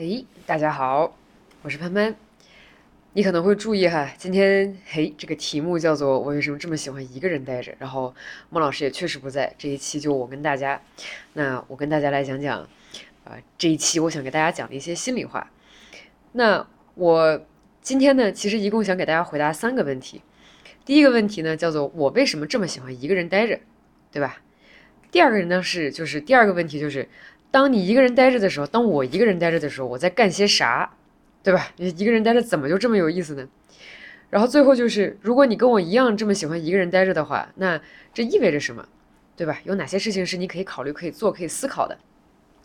哎，大家好，我是潘潘。你可能会注意哈，今天嘿，这个题目叫做“我为什么这么喜欢一个人待着”。然后孟老师也确实不在，这一期就我跟大家。那我跟大家来讲讲，啊，这一期我想给大家讲的一些心里话。那我今天呢，其实一共想给大家回答三个问题。第一个问题呢，叫做我为什么这么喜欢一个人待着，对吧？第二个人呢是，就是第二个问题就是。当你一个人待着的时候，当我一个人待着的时候，我在干些啥，对吧？你一个人待着怎么就这么有意思呢？然后最后就是，如果你跟我一样这么喜欢一个人待着的话，那这意味着什么，对吧？有哪些事情是你可以考虑、可以做、可以思考的？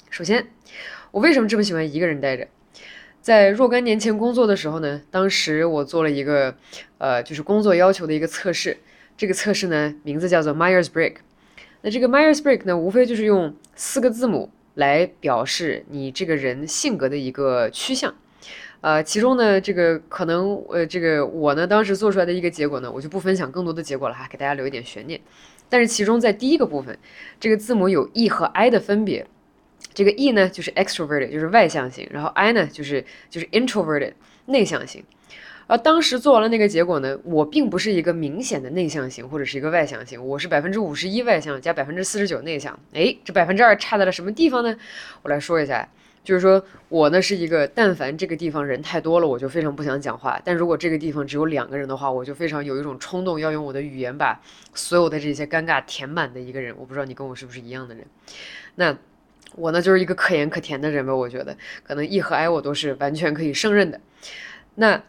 首先，我为什么这么喜欢一个人待着？在若干年前工作的时候呢，当时我做了一个，呃，就是工作要求的一个测试。这个测试呢，名字叫做 Myers Briggs。那这个 Myers Briggs 呢，无非就是用四个字母。来表示你这个人性格的一个趋向，呃，其中呢，这个可能，呃，这个我呢，当时做出来的一个结果呢，我就不分享更多的结果了哈，给大家留一点悬念。但是其中在第一个部分，这个字母有 E 和 I 的分别，这个 E 呢就是 extroverted，就是外向型，然后 I 呢就是就是 introverted，内向型。而当时做完了那个结果呢，我并不是一个明显的内向型或者是一个外向型，我是百分之五十一外向加百分之四十九内向。哎，这百分之二差在了什么地方呢？我来说一下，就是说我呢是一个，但凡这个地方人太多了，我就非常不想讲话；但如果这个地方只有两个人的话，我就非常有一种冲动要用我的语言把所有的这些尴尬填满的一个人。我不知道你跟我是不是一样的人？那我呢就是一个可盐可甜的人吧？我觉得可能 E 和 I 我都是完全可以胜任的。那。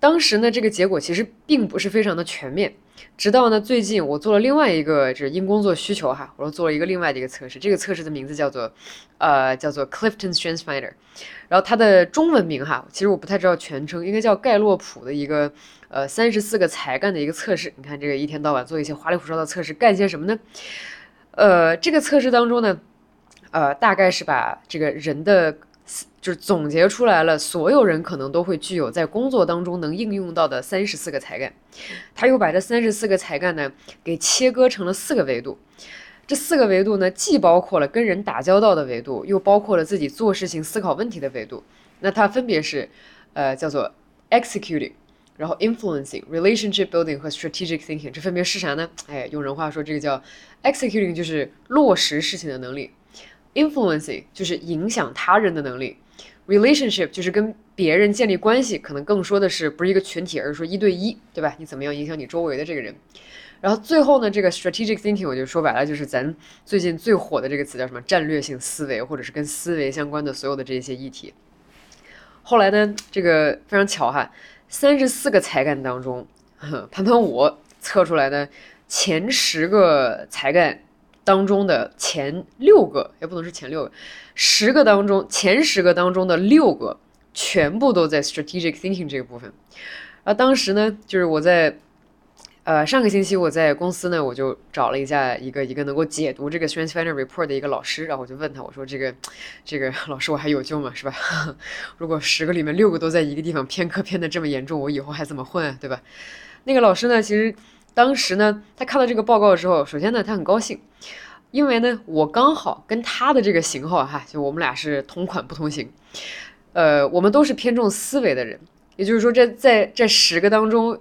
当时呢，这个结果其实并不是非常的全面。直到呢最近，我做了另外一个，就是因工作需求哈，我又做了一个另外的一个测试。这个测试的名字叫做，呃，叫做 Clifton Strengths Finder。然后它的中文名哈，其实我不太知道全称，应该叫盖洛普的一个，呃，三十四个才干的一个测试。你看这个一天到晚做一些花里胡哨的测试，干些什么呢？呃，这个测试当中呢，呃，大概是把这个人的。就是总结出来了，所有人可能都会具有在工作当中能应用到的三十四个才干。他又把这三十四个才干呢给切割成了四个维度。这四个维度呢，既包括了跟人打交道的维度，又包括了自己做事情、思考问题的维度。那它分别是，呃，叫做 executing，然后 influencing、relationship building 和 strategic thinking。这分别是啥呢？哎，用人话说，这个叫 executing，就是落实事情的能力。Influencing 就是影响他人的能力，relationship 就是跟别人建立关系，可能更说的是不是一个群体，而是说一对一，对吧？你怎么样影响你周围的这个人？然后最后呢，这个 strategic thinking 我就说白了，就是咱最近最火的这个词叫什么？战略性思维，或者是跟思维相关的所有的这些议题。后来呢，这个非常巧哈，三十四个才干当中，盘盘我测出来的前十个才干。当中的前六个也不能是前六个，十个当中前十个当中的六个全部都在 strategic thinking 这个部分。啊，当时呢，就是我在呃上个星期我在公司呢，我就找了一下一个一个能够解读这个 strength finder report 的一个老师，然后我就问他，我说这个 这个老师我还有救吗？是吧？如果十个里面六个都在一个地方偏科偏的这么严重，我以后还怎么混？对吧？那个老师呢，其实。当时呢，他看到这个报告之后，首先呢，他很高兴，因为呢，我刚好跟他的这个型号哈，就我们俩是同款不同型，呃，我们都是偏重思维的人，也就是说，这在这十个当中，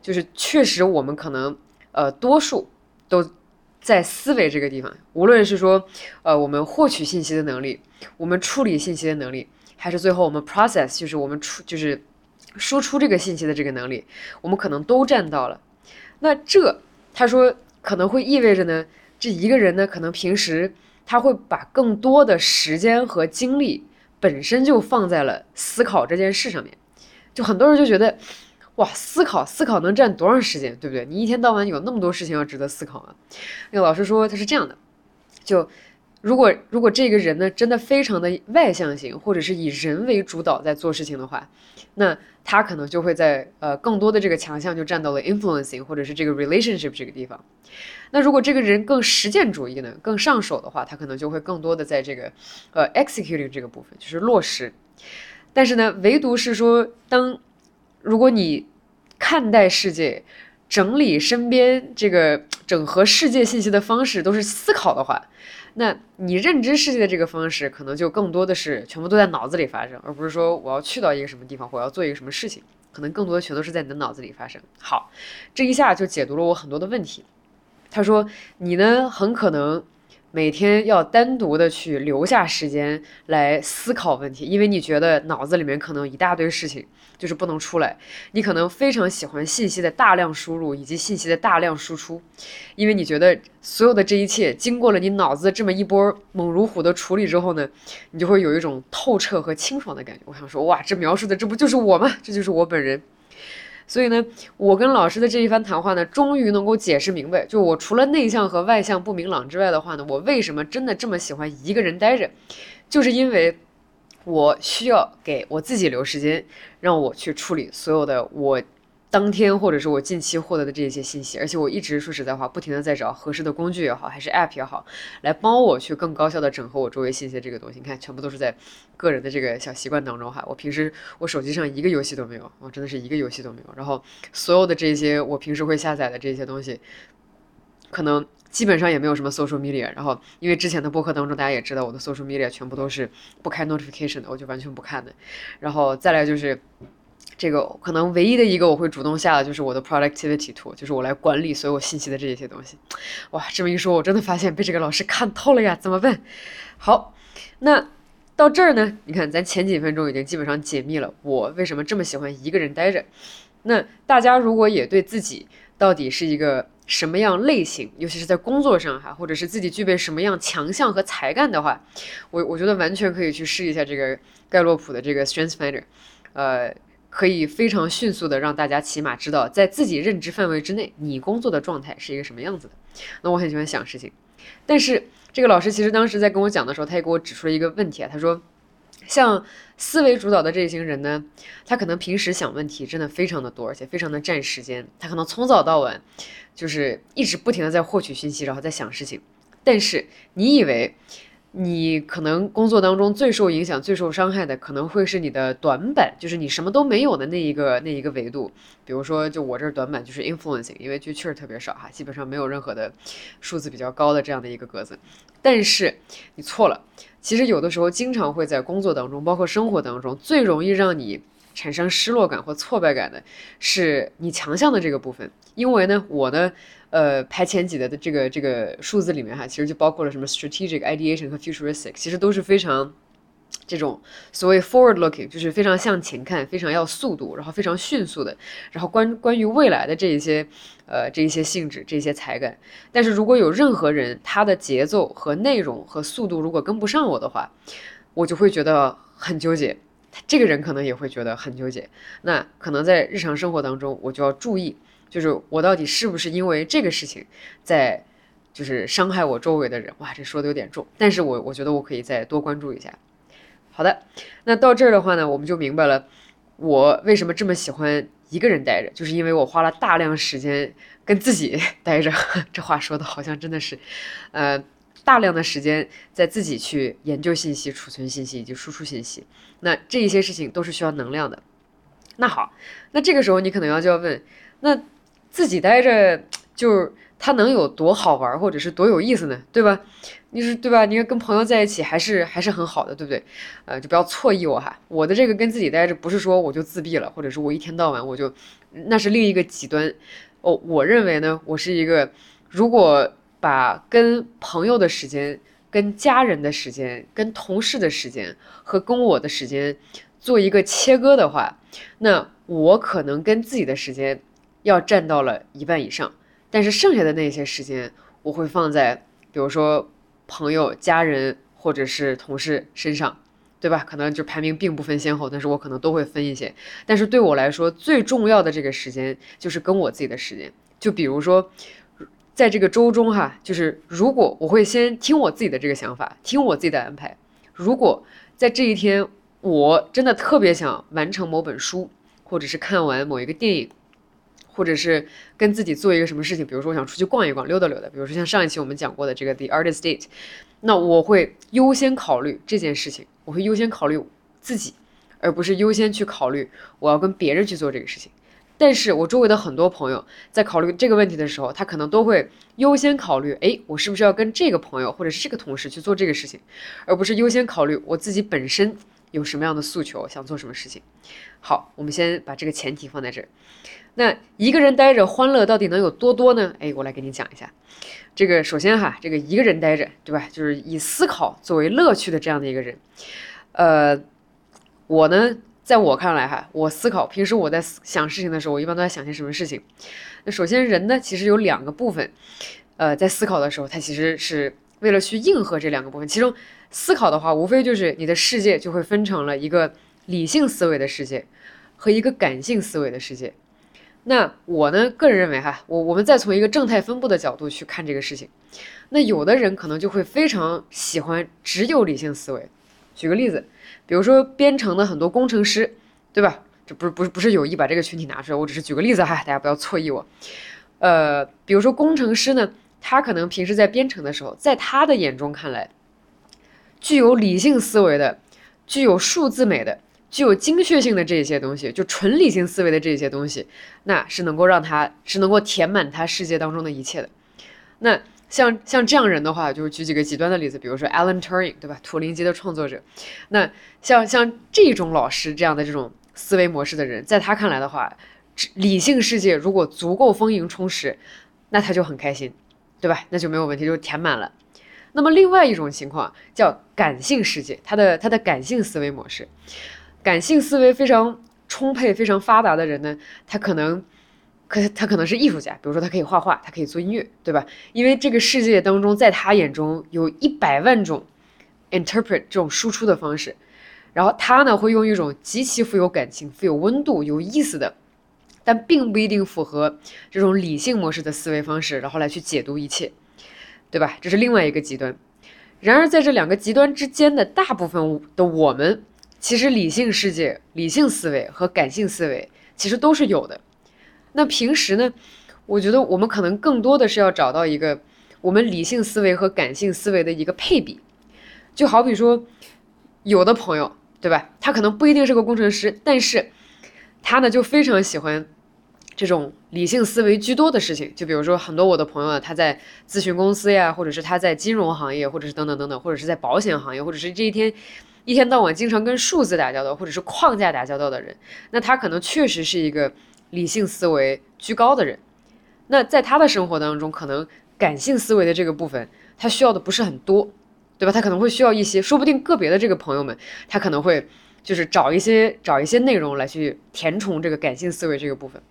就是确实我们可能呃多数都在思维这个地方，无论是说呃我们获取信息的能力，我们处理信息的能力，还是最后我们 process 就是我们出就是输出这个信息的这个能力，我们可能都占到了。那这，他说可能会意味着呢，这一个人呢，可能平时他会把更多的时间和精力本身就放在了思考这件事上面。就很多人就觉得，哇，思考思考能占多长时间，对不对？你一天到晚有那么多事情要值得思考啊。那个老师说他是这样的，就。如果如果这个人呢，真的非常的外向型，或者是以人为主导在做事情的话，那他可能就会在呃更多的这个强项就站到了 influencing 或者是这个 relationship 这个地方。那如果这个人更实践主义呢，更上手的话，他可能就会更多的在这个呃 executing 这个部分，就是落实。但是呢，唯独是说，当如果你看待世界、整理身边这个整合世界信息的方式都是思考的话，那你认知世界的这个方式，可能就更多的是全部都在脑子里发生，而不是说我要去到一个什么地方，我要做一个什么事情，可能更多的全都是在你的脑子里发生。好，这一下就解读了我很多的问题。他说，你呢，很可能。每天要单独的去留下时间来思考问题，因为你觉得脑子里面可能一大堆事情就是不能出来。你可能非常喜欢信息的大量输入以及信息的大量输出，因为你觉得所有的这一切经过了你脑子这么一波猛如虎的处理之后呢，你就会有一种透彻和清爽的感觉。我想说，哇，这描述的这不就是我吗？这就是我本人。所以呢，我跟老师的这一番谈话呢，终于能够解释明白，就我除了内向和外向不明朗之外的话呢，我为什么真的这么喜欢一个人待着，就是因为我需要给我自己留时间，让我去处理所有的我。当天或者是我近期获得的这些信息，而且我一直说实在话，不停的在找合适的工具也好，还是 App 也好，来帮我去更高效的整合我周围信息这个东西。你看，全部都是在个人的这个小习惯当中哈。我平时我手机上一个游戏都没有，我真的是一个游戏都没有。然后所有的这些我平时会下载的这些东西，可能基本上也没有什么 social media。然后因为之前的播客当中大家也知道，我的 social media 全部都是不开 notification 的，我就完全不看的。然后再来就是。这个可能唯一的一个我会主动下的就是我的 productivity tool，就是我来管理所有信息的这些东西。哇，这么一说，我真的发现被这个老师看透了呀！怎么办？好，那到这儿呢？你看，咱前几分钟已经基本上解密了我为什么这么喜欢一个人待着。那大家如果也对自己到底是一个什么样类型，尤其是在工作上哈，或者是自己具备什么样强项和才干的话，我我觉得完全可以去试一下这个盖洛普的这个 Strength Finder，呃。可以非常迅速的让大家起码知道，在自己认知范围之内，你工作的状态是一个什么样子的。那我很喜欢想事情，但是这个老师其实当时在跟我讲的时候，他也给我指出了一个问题啊。他说，像思维主导的这一型人呢，他可能平时想问题真的非常的多，而且非常的占时间。他可能从早到晚就是一直不停的在获取信息，然后在想事情。但是你以为？你可能工作当中最受影响、最受伤害的，可能会是你的短板，就是你什么都没有的那一个那一个维度。比如说，就我这短板就是 influencing，因为就确实特别少哈，基本上没有任何的数字比较高的这样的一个格子。但是你错了，其实有的时候经常会在工作当中，包括生活当中，最容易让你产生失落感或挫败感的是你强项的这个部分。因为呢，我呢。呃，排前几的的这个这个数字里面哈，其实就包括了什么 strategic ideation 和 futuristic，其实都是非常这种所谓 forward looking，就是非常向前看，非常要速度，然后非常迅速的，然后关关于未来的这一些呃这一些性质，这些才干。但是如果有任何人他的节奏和内容和速度如果跟不上我的话，我就会觉得很纠结。这个人可能也会觉得很纠结。那可能在日常生活当中，我就要注意。就是我到底是不是因为这个事情，在就是伤害我周围的人？哇，这说的有点重，但是我我觉得我可以再多关注一下。好的，那到这儿的话呢，我们就明白了我为什么这么喜欢一个人待着，就是因为我花了大量时间跟自己 待着。这话说的好像真的是，呃，大量的时间在自己去研究信息、储存信息以及输出信息。那这一些事情都是需要能量的。那好，那这个时候你可能要就要问，那。自己待着，就是他能有多好玩，或者是多有意思呢？对吧？你是对吧？你看跟朋友在一起还是还是很好的，对不对？呃，就不要错意我哈。我的这个跟自己待着，不是说我就自闭了，或者是我一天到晚我就，那是另一个极端。哦，我认为呢，我是一个，如果把跟朋友的时间、跟家人的时间、跟同事的时间和跟我的时间做一个切割的话，那我可能跟自己的时间。要占到了一半以上，但是剩下的那些时间，我会放在比如说朋友、家人或者是同事身上，对吧？可能就排名并不分先后，但是我可能都会分一些。但是对我来说，最重要的这个时间就是跟我自己的时间。就比如说，在这个周中哈，就是如果我会先听我自己的这个想法，听我自己的安排。如果在这一天我真的特别想完成某本书，或者是看完某一个电影。或者是跟自己做一个什么事情，比如说我想出去逛一逛、溜达溜达，比如说像上一期我们讲过的这个 The Artist Date，那我会优先考虑这件事情，我会优先考虑自己，而不是优先去考虑我要跟别人去做这个事情。但是我周围的很多朋友在考虑这个问题的时候，他可能都会优先考虑，哎，我是不是要跟这个朋友或者是这个同事去做这个事情，而不是优先考虑我自己本身有什么样的诉求，想做什么事情。好，我们先把这个前提放在这儿。那一个人待着欢乐到底能有多多呢？哎，我来给你讲一下。这个首先哈，这个一个人待着，对吧？就是以思考作为乐趣的这样的一个人。呃，我呢。在我看来，哈，我思考平时我在想事情的时候，我一般都在想些什么事情。那首先，人呢其实有两个部分，呃，在思考的时候，他其实是为了去应和这两个部分。其中，思考的话，无非就是你的世界就会分成了一个理性思维的世界和一个感性思维的世界。那我呢，个人认为，哈，我我们再从一个正态分布的角度去看这个事情。那有的人可能就会非常喜欢只有理性思维。举个例子。比如说编程的很多工程师，对吧？这不是不是不是有意把这个群体拿出来，我只是举个例子哈，大家不要错意我。呃，比如说工程师呢，他可能平时在编程的时候，在他的眼中看来，具有理性思维的、具有数字美的、具有精确性的这些东西，就纯理性思维的这些东西，那是能够让他是能够填满他世界当中的一切的。那。像像这样人的话，就是举几个极端的例子，比如说 Alan Turing，对吧？图灵机的创作者。那像像这种老师这样的这种思维模式的人，在他看来的话，理性世界如果足够丰盈充实，那他就很开心，对吧？那就没有问题，就填满了。那么另外一种情况叫感性世界，他的他的感性思维模式，感性思维非常充沛、非常发达的人呢，他可能。可他可能是艺术家，比如说他可以画画，他可以做音乐，对吧？因为这个世界当中，在他眼中有一百万种 interpret 这种输出的方式，然后他呢会用一种极其富有感情、富有温度、有意思的，但并不一定符合这种理性模式的思维方式，然后来去解读一切，对吧？这是另外一个极端。然而在这两个极端之间的大部分的我们，其实理性世界、理性思维和感性思维其实都是有的。那平时呢？我觉得我们可能更多的是要找到一个我们理性思维和感性思维的一个配比。就好比说，有的朋友，对吧？他可能不一定是个工程师，但是他呢就非常喜欢这种理性思维居多的事情。就比如说，很多我的朋友，他在咨询公司呀，或者是他在金融行业，或者是等等等等，或者是在保险行业，或者是这一天一天到晚经常跟数字打交道，或者是框架打交道的人，那他可能确实是一个。理性思维居高的人，那在他的生活当中，可能感性思维的这个部分，他需要的不是很多，对吧？他可能会需要一些，说不定个别的这个朋友们，他可能会就是找一些找一些内容来去填充这个感性思维这个部分。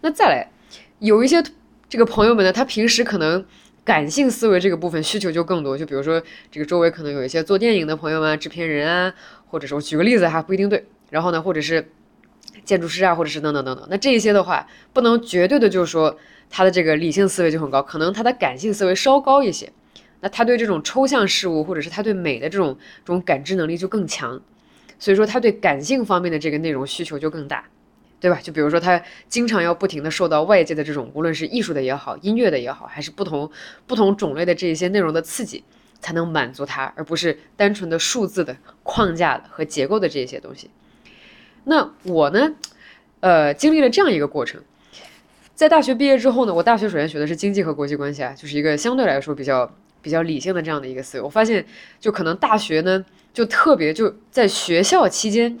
那再来，有一些这个朋友们呢，他平时可能感性思维这个部分需求就更多，就比如说这个周围可能有一些做电影的朋友们、制片人啊，或者是我举个例子哈，不一定对。然后呢，或者是。建筑师啊，或者是等等等等，那这一些的话，不能绝对的，就是说他的这个理性思维就很高，可能他的感性思维稍高一些。那他对这种抽象事物，或者是他对美的这种这种感知能力就更强，所以说他对感性方面的这个内容需求就更大，对吧？就比如说他经常要不停的受到外界的这种，无论是艺术的也好，音乐的也好，还是不同不同种类的这一些内容的刺激，才能满足他，而不是单纯的数字的框架的和结构的这些东西。那我呢，呃，经历了这样一个过程，在大学毕业之后呢，我大学首先学的是经济和国际关系啊，就是一个相对来说比较比较理性的这样的一个思维。我发现，就可能大学呢，就特别就在学校期间，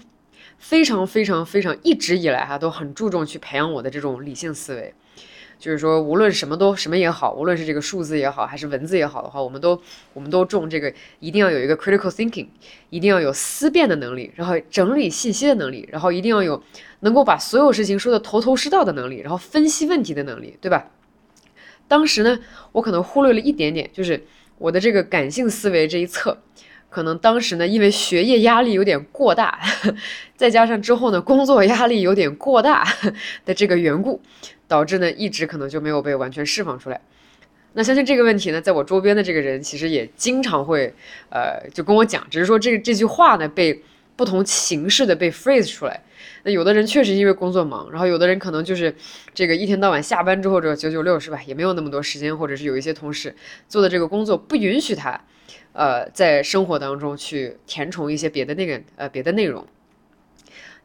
非常非常非常一直以来哈，都很注重去培养我的这种理性思维。就是说，无论什么都什么也好，无论是这个数字也好，还是文字也好的话，我们都我们都重这个，一定要有一个 critical thinking，一定要有思辨的能力，然后整理信息的能力，然后一定要有能够把所有事情说的头头是道的能力，然后分析问题的能力，对吧？当时呢，我可能忽略了一点点，就是我的这个感性思维这一侧，可能当时呢，因为学业压力有点过大，再加上之后呢，工作压力有点过大 的这个缘故。导致呢，一直可能就没有被完全释放出来。那相信这个问题呢，在我周边的这个人其实也经常会，呃，就跟我讲，只是说这这句话呢，被不同形式的被 phrase 出来。那有的人确实因为工作忙，然后有的人可能就是这个一天到晚下班之后这九九六是吧，也没有那么多时间，或者是有一些同事做的这个工作不允许他，呃，在生活当中去填充一些别的那个呃别的内容。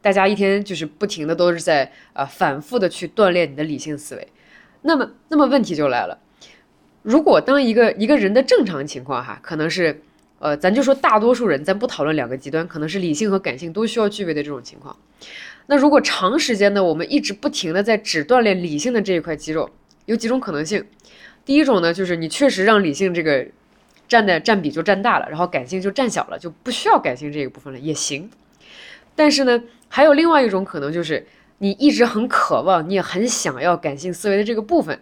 大家一天就是不停的都是在呃反复的去锻炼你的理性思维。那么，那么问题就来了，如果当一个一个人的正常情况哈，可能是呃，咱就说大多数人，咱不讨论两个极端，可能是理性和感性都需要具备的这种情况。那如果长时间呢，我们一直不停的在只锻炼理性的这一块肌肉，有几种可能性。第一种呢，就是你确实让理性这个占的占比就占大了，然后感性就占小了，就不需要感性这一部分了也行。但是呢，还有另外一种可能，就是你一直很渴望，你也很想要感性思维的这个部分，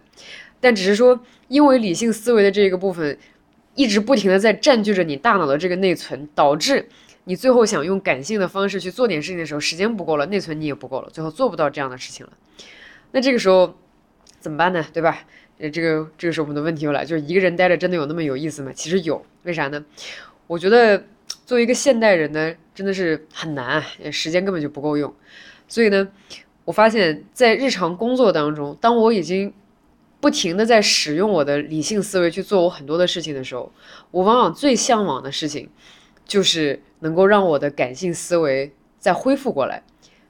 但只是说因为理性思维的这个部分一直不停的在占据着你大脑的这个内存，导致。你最后想用感性的方式去做点事情的时候，时间不够了，内存你也不够了，最后做不到这样的事情了。那这个时候怎么办呢？对吧？呃，这个这个时候我们的问题又来，就是一个人待着真的有那么有意思吗？其实有，为啥呢？我觉得作为一个现代人呢，真的是很难，时间根本就不够用。所以呢，我发现，在日常工作当中，当我已经不停的在使用我的理性思维去做我很多的事情的时候，我往往最向往的事情。就是能够让我的感性思维再恢复过来，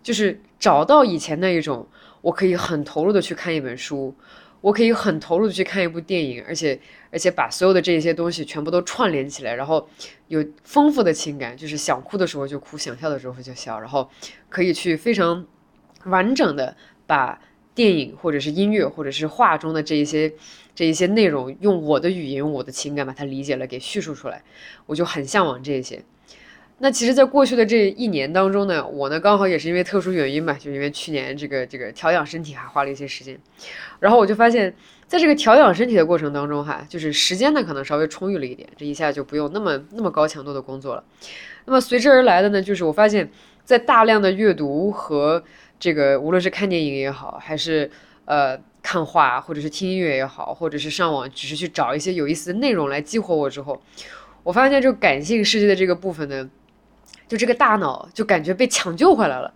就是找到以前那一种，我可以很投入的去看一本书，我可以很投入的去看一部电影，而且而且把所有的这些东西全部都串联起来，然后有丰富的情感，就是想哭的时候就哭，想笑的时候就笑，然后可以去非常完整的把。电影或者是音乐或者是画中的这一些这一些内容，用我的语言、我的情感把它理解了，给叙述出来，我就很向往这些。那其实，在过去的这一年当中呢，我呢刚好也是因为特殊原因嘛，就因为去年这个这个调养身体还花了一些时间，然后我就发现，在这个调养身体的过程当中哈，就是时间呢可能稍微充裕了一点，这一下就不用那么那么高强度的工作了。那么随之而来的呢，就是我发现，在大量的阅读和这个无论是看电影也好，还是呃看画，或者是听音乐也好，或者是上网，只是去找一些有意思的内容来激活我之后，我发现就感性世界的这个部分呢，就这个大脑就感觉被抢救回来了，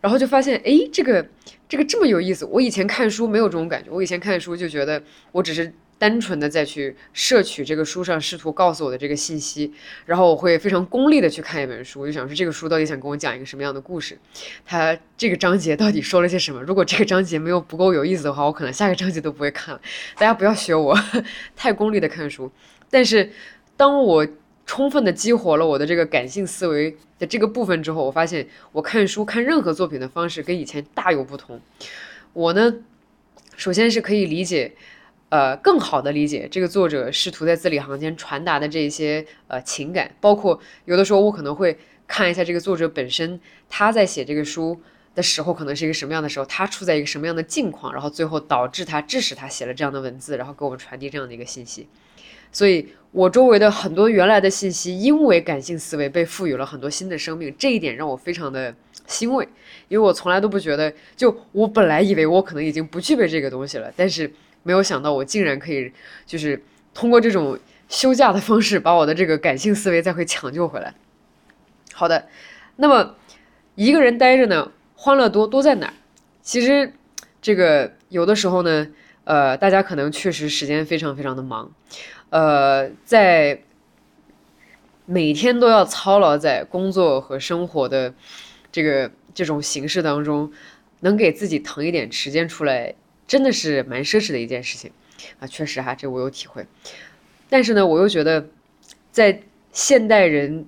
然后就发现，哎，这个这个这么有意思。我以前看书没有这种感觉，我以前看书就觉得我只是。单纯的再去摄取这个书上试图告诉我的这个信息，然后我会非常功利的去看一本书，我就想说这个书到底想跟我讲一个什么样的故事，它这个章节到底说了些什么？如果这个章节没有不够有意思的话，我可能下个章节都不会看了。大家不要学我，太功利的看书。但是当我充分的激活了我的这个感性思维的这个部分之后，我发现我看书看任何作品的方式跟以前大有不同。我呢，首先是可以理解。呃，更好的理解这个作者试图在字里行间传达的这些呃情感，包括有的时候我可能会看一下这个作者本身他在写这个书的时候，可能是一个什么样的时候，他处在一个什么样的境况，然后最后导致他致使他写了这样的文字，然后给我们传递这样的一个信息。所以，我周围的很多原来的信息，因为感性思维被赋予了很多新的生命，这一点让我非常的欣慰，因为我从来都不觉得，就我本来以为我可能已经不具备这个东西了，但是。没有想到我竟然可以，就是通过这种休假的方式，把我的这个感性思维再会抢救回来。好的，那么一个人待着呢，欢乐多多在哪儿？其实这个有的时候呢，呃，大家可能确实时间非常非常的忙，呃，在每天都要操劳在工作和生活的这个这种形式当中，能给自己腾一点时间出来。真的是蛮奢侈的一件事情啊，确实哈，这我有体会。但是呢，我又觉得，在现代人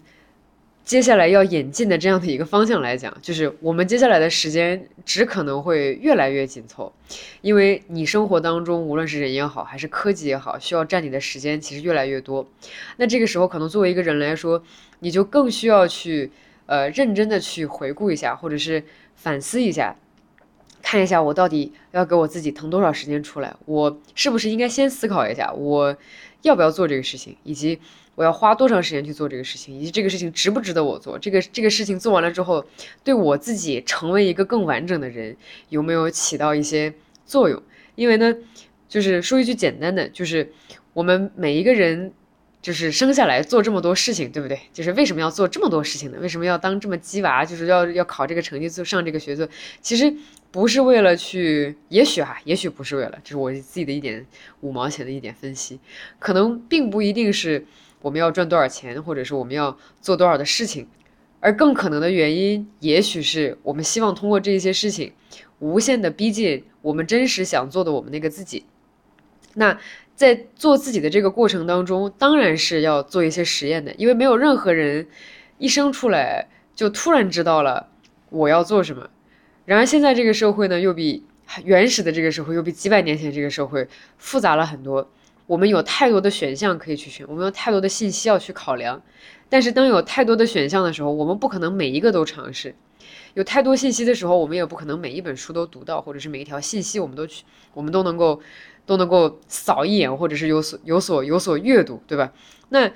接下来要演进的这样的一个方向来讲，就是我们接下来的时间只可能会越来越紧凑，因为你生活当中无论是人也好，还是科技也好，需要占你的时间其实越来越多。那这个时候，可能作为一个人来说，你就更需要去呃认真的去回顾一下，或者是反思一下。看一下我到底要给我自己腾多少时间出来？我是不是应该先思考一下，我要不要做这个事情，以及我要花多长时间去做这个事情，以及这个事情值不值得我做？这个这个事情做完了之后，对我自己成为一个更完整的人有没有起到一些作用？因为呢，就是说一句简单的，就是我们每一个人。就是生下来做这么多事情，对不对？就是为什么要做这么多事情呢？为什么要当这么鸡娃？就是要要考这个成绩，做上这个学做，其实不是为了去，也许哈，也许不是为了，这是我自己的一点五毛钱的一点分析，可能并不一定是我们要赚多少钱，或者是我们要做多少的事情，而更可能的原因，也许是我们希望通过这些事情，无限的逼近我们真实想做的我们那个自己。那在做自己的这个过程当中，当然是要做一些实验的，因为没有任何人一生出来就突然知道了我要做什么。然而现在这个社会呢，又比原始的这个社会，又比几百年前这个社会复杂了很多。我们有太多的选项可以去选，我们有太多的信息要去考量。但是当有太多的选项的时候，我们不可能每一个都尝试。有太多信息的时候，我们也不可能每一本书都读到，或者是每一条信息我们都去，我们都能够都能够扫一眼，或者是有所有所有所阅读，对吧？那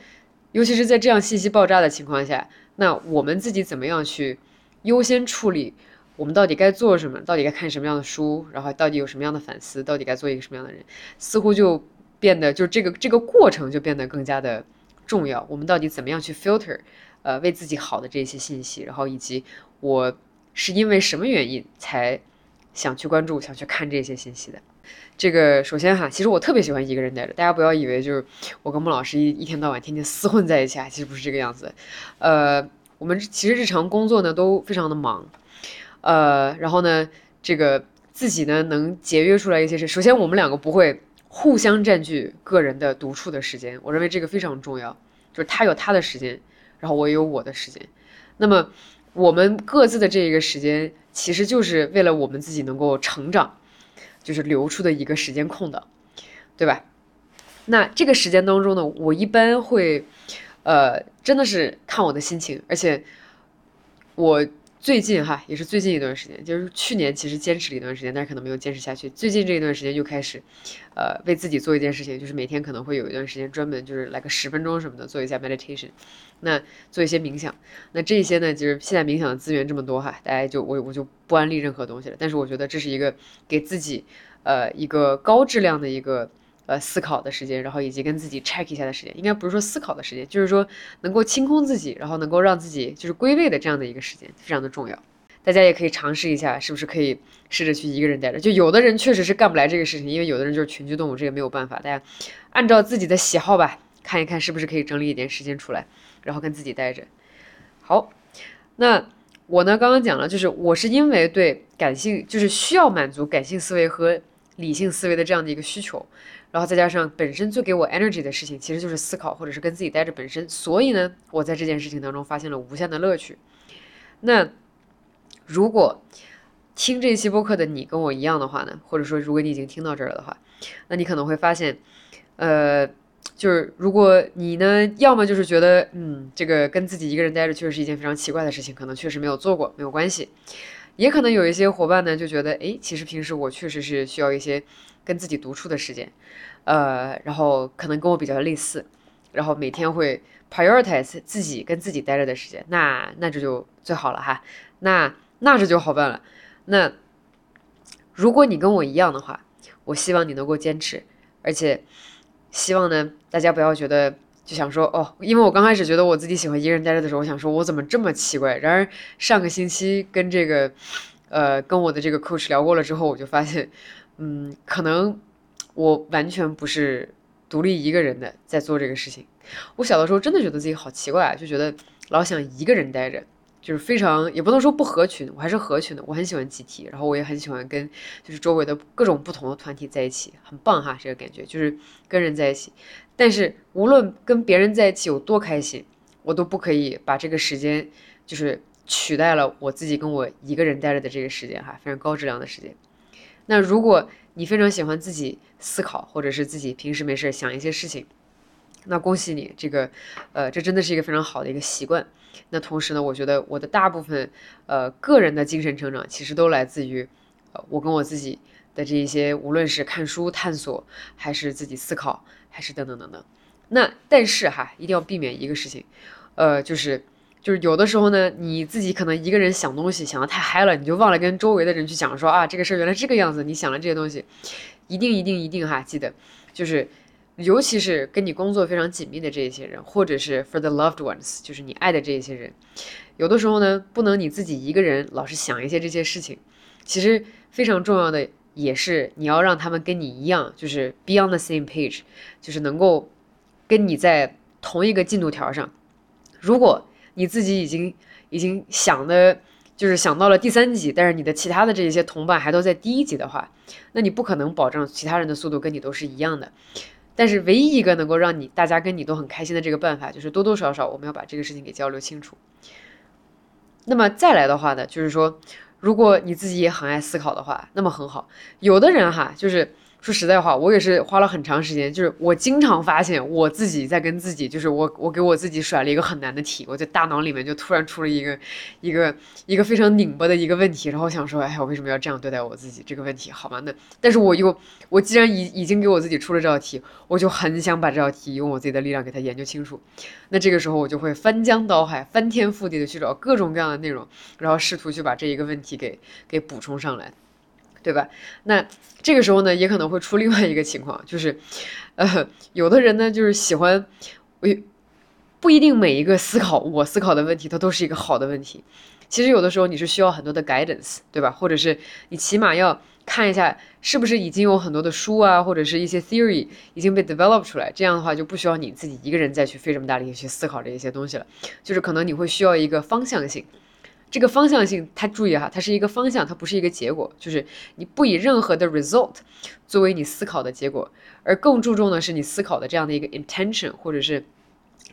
尤其是在这样信息爆炸的情况下，那我们自己怎么样去优先处理？我们到底该做什么？到底该看什么样的书？然后到底有什么样的反思？到底该做一个什么样的人？似乎就变得就这个这个过程就变得更加的重要。我们到底怎么样去 filter，呃，为自己好的这些信息？然后以及我。是因为什么原因才想去关注、想去看这些信息的？这个首先哈，其实我特别喜欢一个人待着。大家不要以为就是我跟孟老师一一天到晚天天厮混在一起啊，其实不是这个样子。呃，我们其实日常工作呢都非常的忙，呃，然后呢，这个自己呢能节约出来一些事。首先，我们两个不会互相占据个人的独处的时间，我认为这个非常重要。就是他有他的时间，然后我也有我的时间。那么。我们各自的这一个时间，其实就是为了我们自己能够成长，就是留出的一个时间空档，对吧？那这个时间当中呢，我一般会，呃，真的是看我的心情，而且我。最近哈，也是最近一段时间，就是去年其实坚持了一段时间，但是可能没有坚持下去。最近这一段时间就开始，呃，为自己做一件事情，就是每天可能会有一段时间专门就是来个十分钟什么的做一下 meditation，那做一些冥想。那这些呢，就是现在冥想的资源这么多哈，大家就我我就不安利任何东西了。但是我觉得这是一个给自己，呃，一个高质量的一个。呃，思考的时间，然后以及跟自己 check 一下的时间，应该不是说思考的时间，就是说能够清空自己，然后能够让自己就是归位的这样的一个时间，非常的重要。大家也可以尝试一下，是不是可以试着去一个人待着？就有的人确实是干不来这个事情，因为有的人就是群居动物，这个没有办法。大家按照自己的喜好吧，看一看是不是可以整理一点时间出来，然后跟自己待着。好，那我呢，刚刚讲了，就是我是因为对感性，就是需要满足感性思维和理性思维的这样的一个需求。然后再加上本身最给我 energy 的事情，其实就是思考或者是跟自己待着本身，所以呢，我在这件事情当中发现了无限的乐趣。那如果听这期播客的你跟我一样的话呢，或者说如果你已经听到这儿了的话，那你可能会发现，呃，就是如果你呢，要么就是觉得，嗯，这个跟自己一个人待着确实是一件非常奇怪的事情，可能确实没有做过，没有关系。也可能有一些伙伴呢，就觉得，哎，其实平时我确实是需要一些跟自己独处的时间，呃，然后可能跟我比较类似，然后每天会 prioritize 自己跟自己待着的时间，那那这就最好了哈，那那这就好办了。那如果你跟我一样的话，我希望你能够坚持，而且希望呢，大家不要觉得。就想说哦，因为我刚开始觉得我自己喜欢一个人待着的时候，我想说我怎么这么奇怪。然而上个星期跟这个，呃，跟我的这个 coach 聊过了之后，我就发现，嗯，可能我完全不是独立一个人的在做这个事情。我小的时候真的觉得自己好奇怪啊，就觉得老想一个人待着。就是非常也不能说不合群，我还是合群的。我很喜欢集体，然后我也很喜欢跟就是周围的各种不同的团体在一起，很棒哈，这个感觉就是跟人在一起。但是无论跟别人在一起有多开心，我都不可以把这个时间就是取代了我自己跟我一个人待着的这个时间哈，非常高质量的时间。那如果你非常喜欢自己思考，或者是自己平时没事想一些事情。那恭喜你，这个，呃，这真的是一个非常好的一个习惯。那同时呢，我觉得我的大部分，呃，个人的精神成长其实都来自于，呃，我跟我自己的这一些，无论是看书探索，还是自己思考，还是等等等等。那但是哈，一定要避免一个事情，呃，就是就是有的时候呢，你自己可能一个人想东西想的太嗨了，你就忘了跟周围的人去讲说啊，这个事儿原来这个样子。你想了这些东西，一定一定一定哈，记得就是。尤其是跟你工作非常紧密的这一些人，或者是 for the loved ones，就是你爱的这一些人，有的时候呢，不能你自己一个人老是想一些这些事情。其实非常重要的也是你要让他们跟你一样，就是 be on the same page，就是能够跟你在同一个进度条上。如果你自己已经已经想的，就是想到了第三集，但是你的其他的这些同伴还都在第一集的话，那你不可能保证其他人的速度跟你都是一样的。但是唯一一个能够让你大家跟你都很开心的这个办法，就是多多少少我们要把这个事情给交流清楚。那么再来的话呢，就是说，如果你自己也很爱思考的话，那么很好。有的人哈，就是。说实在话，我也是花了很长时间，就是我经常发现我自己在跟自己，就是我我给我自己甩了一个很难的题，我在大脑里面就突然出了一个一个一个非常拧巴的一个问题，然后想说，哎，我为什么要这样对待我自己？这个问题好吗？那但是我又我既然已已经给我自己出了这道题，我就很想把这道题用我自己的力量给它研究清楚。那这个时候我就会翻江倒海、翻天覆地的去找各种各样的内容，然后试图去把这一个问题给给补充上来。对吧？那这个时候呢，也可能会出另外一个情况，就是，呃，有的人呢，就是喜欢，我不一定每一个思考我思考的问题，它都是一个好的问题。其实有的时候你是需要很多的 guidance，对吧？或者是你起码要看一下，是不是已经有很多的书啊，或者是一些 theory 已经被 develop 出来，这样的话就不需要你自己一个人再去费这么大力气去思考这一些东西了。就是可能你会需要一个方向性。这个方向性，它注意哈，它是一个方向，它不是一个结果。就是你不以任何的 result 作为你思考的结果，而更注重的是你思考的这样的一个 intention，或者是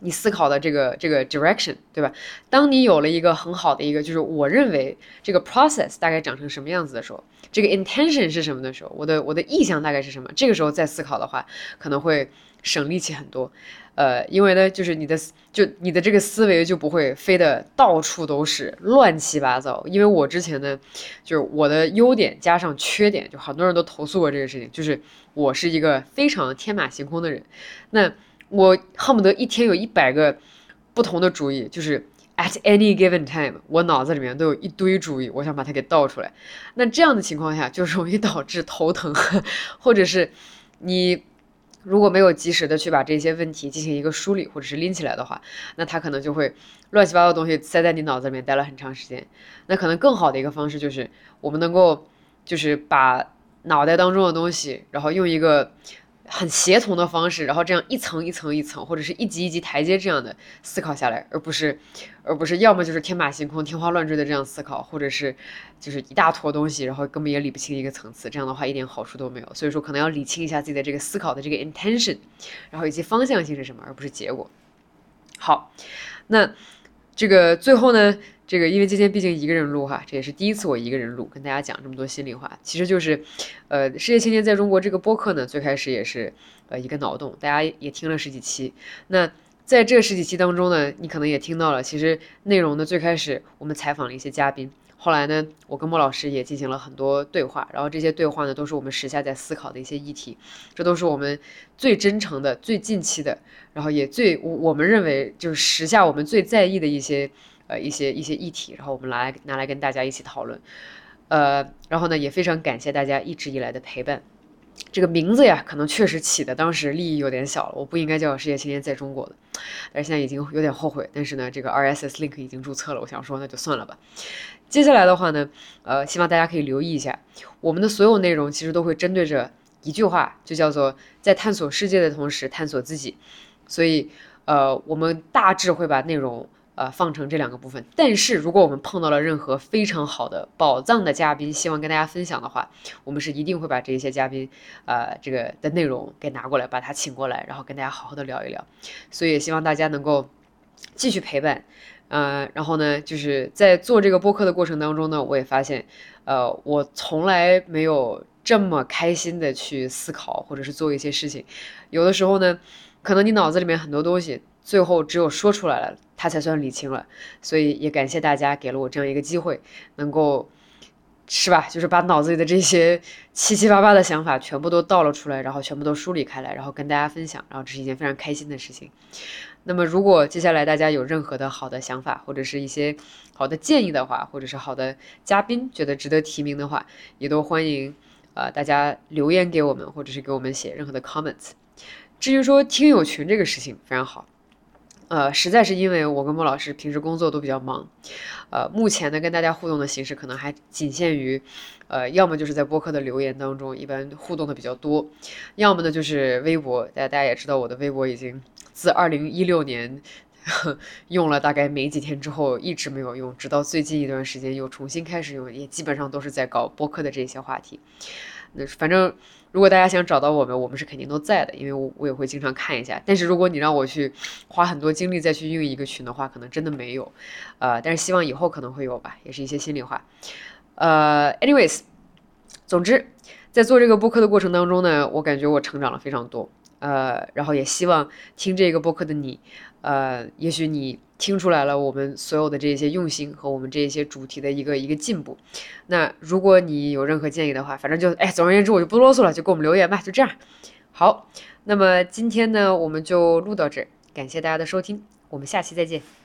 你思考的这个这个 direction，对吧？当你有了一个很好的一个，就是我认为这个 process 大概长成什么样子的时候，这个 intention 是什么的时候，我的我的意向大概是什么，这个时候再思考的话，可能会省力气很多。呃，因为呢，就是你的就你的这个思维就不会飞得到处都是乱七八糟。因为我之前呢，就是我的优点加上缺点，就很多人都投诉过这个事情，就是我是一个非常天马行空的人。那我恨不得一天有一百个不同的主意，就是 at any given time，我脑子里面都有一堆主意，我想把它给倒出来。那这样的情况下，就容易导致头疼，或者是你。如果没有及时的去把这些问题进行一个梳理，或者是拎起来的话，那他可能就会乱七八糟的东西塞在你脑子里面待了很长时间。那可能更好的一个方式就是，我们能够就是把脑袋当中的东西，然后用一个。很协同的方式，然后这样一层一层一层，或者是一级一级台阶这样的思考下来，而不是，而不是要么就是天马行空、天花乱坠的这样思考，或者是就是一大坨东西，然后根本也理不清一个层次，这样的话一点好处都没有。所以说，可能要理清一下自己的这个思考的这个 intention，然后以及方向性是什么，而不是结果。好，那这个最后呢？这个因为今天毕竟一个人录哈，这也是第一次我一个人录，跟大家讲这么多心里话。其实就是，呃，世界青年在中国这个播客呢，最开始也是呃一个脑洞，大家也听了十几期。那在这十几期当中呢，你可能也听到了，其实内容呢最开始我们采访了一些嘉宾，后来呢，我跟莫老师也进行了很多对话，然后这些对话呢都是我们时下在思考的一些议题，这都是我们最真诚的、最近期的，然后也最我我们认为就是时下我们最在意的一些。呃，一些一些议题，然后我们来拿来跟大家一起讨论，呃，然后呢，也非常感谢大家一直以来的陪伴。这个名字呀，可能确实起的当时利益有点小了，我不应该叫“世界青年在中国”的，但是现在已经有点后悔。但是呢，这个 RSS link 已经注册了，我想说那就算了吧。接下来的话呢，呃，希望大家可以留意一下，我们的所有内容其实都会针对着一句话，就叫做在探索世界的同时探索自己。所以，呃，我们大致会把内容。呃，放成这两个部分。但是，如果我们碰到了任何非常好的宝藏的嘉宾，希望跟大家分享的话，我们是一定会把这些嘉宾，呃，这个的内容给拿过来，把他请过来，然后跟大家好好的聊一聊。所以，也希望大家能够继续陪伴。呃，然后呢，就是在做这个播客的过程当中呢，我也发现，呃，我从来没有这么开心的去思考或者是做一些事情。有的时候呢，可能你脑子里面很多东西。最后只有说出来了，他才算理清了。所以也感谢大家给了我这样一个机会，能够是吧？就是把脑子里的这些七七八八的想法全部都倒了出来，然后全部都梳理开来，然后跟大家分享。然后这是一件非常开心的事情。那么如果接下来大家有任何的好的想法，或者是一些好的建议的话，或者是好的嘉宾觉得值得提名的话，也都欢迎呃大家留言给我们，或者是给我们写任何的 comments。至于说听友群这个事情，非常好。呃，实在是因为我跟莫老师平时工作都比较忙，呃，目前呢跟大家互动的形式可能还仅限于，呃，要么就是在播客的留言当中，一般互动的比较多，要么呢就是微博，大家大家也知道我的微博已经自二零一六年 用了大概没几天之后一直没有用，直到最近一段时间又重新开始用，也基本上都是在搞播客的这些话题。那反正如果大家想找到我们，我们是肯定都在的，因为我我也会经常看一下。但是如果你让我去花很多精力再去运营一个群的话，可能真的没有。呃，但是希望以后可能会有吧，也是一些心里话。呃，anyways，总之在做这个播客的过程当中呢，我感觉我成长了非常多。呃，然后也希望听这个播客的你，呃，也许你听出来了我们所有的这些用心和我们这些主题的一个一个进步。那如果你有任何建议的话，反正就哎，总而言之我就不啰嗦了，就给我们留言吧，就这样。好，那么今天呢，我们就录到这儿，感谢大家的收听，我们下期再见。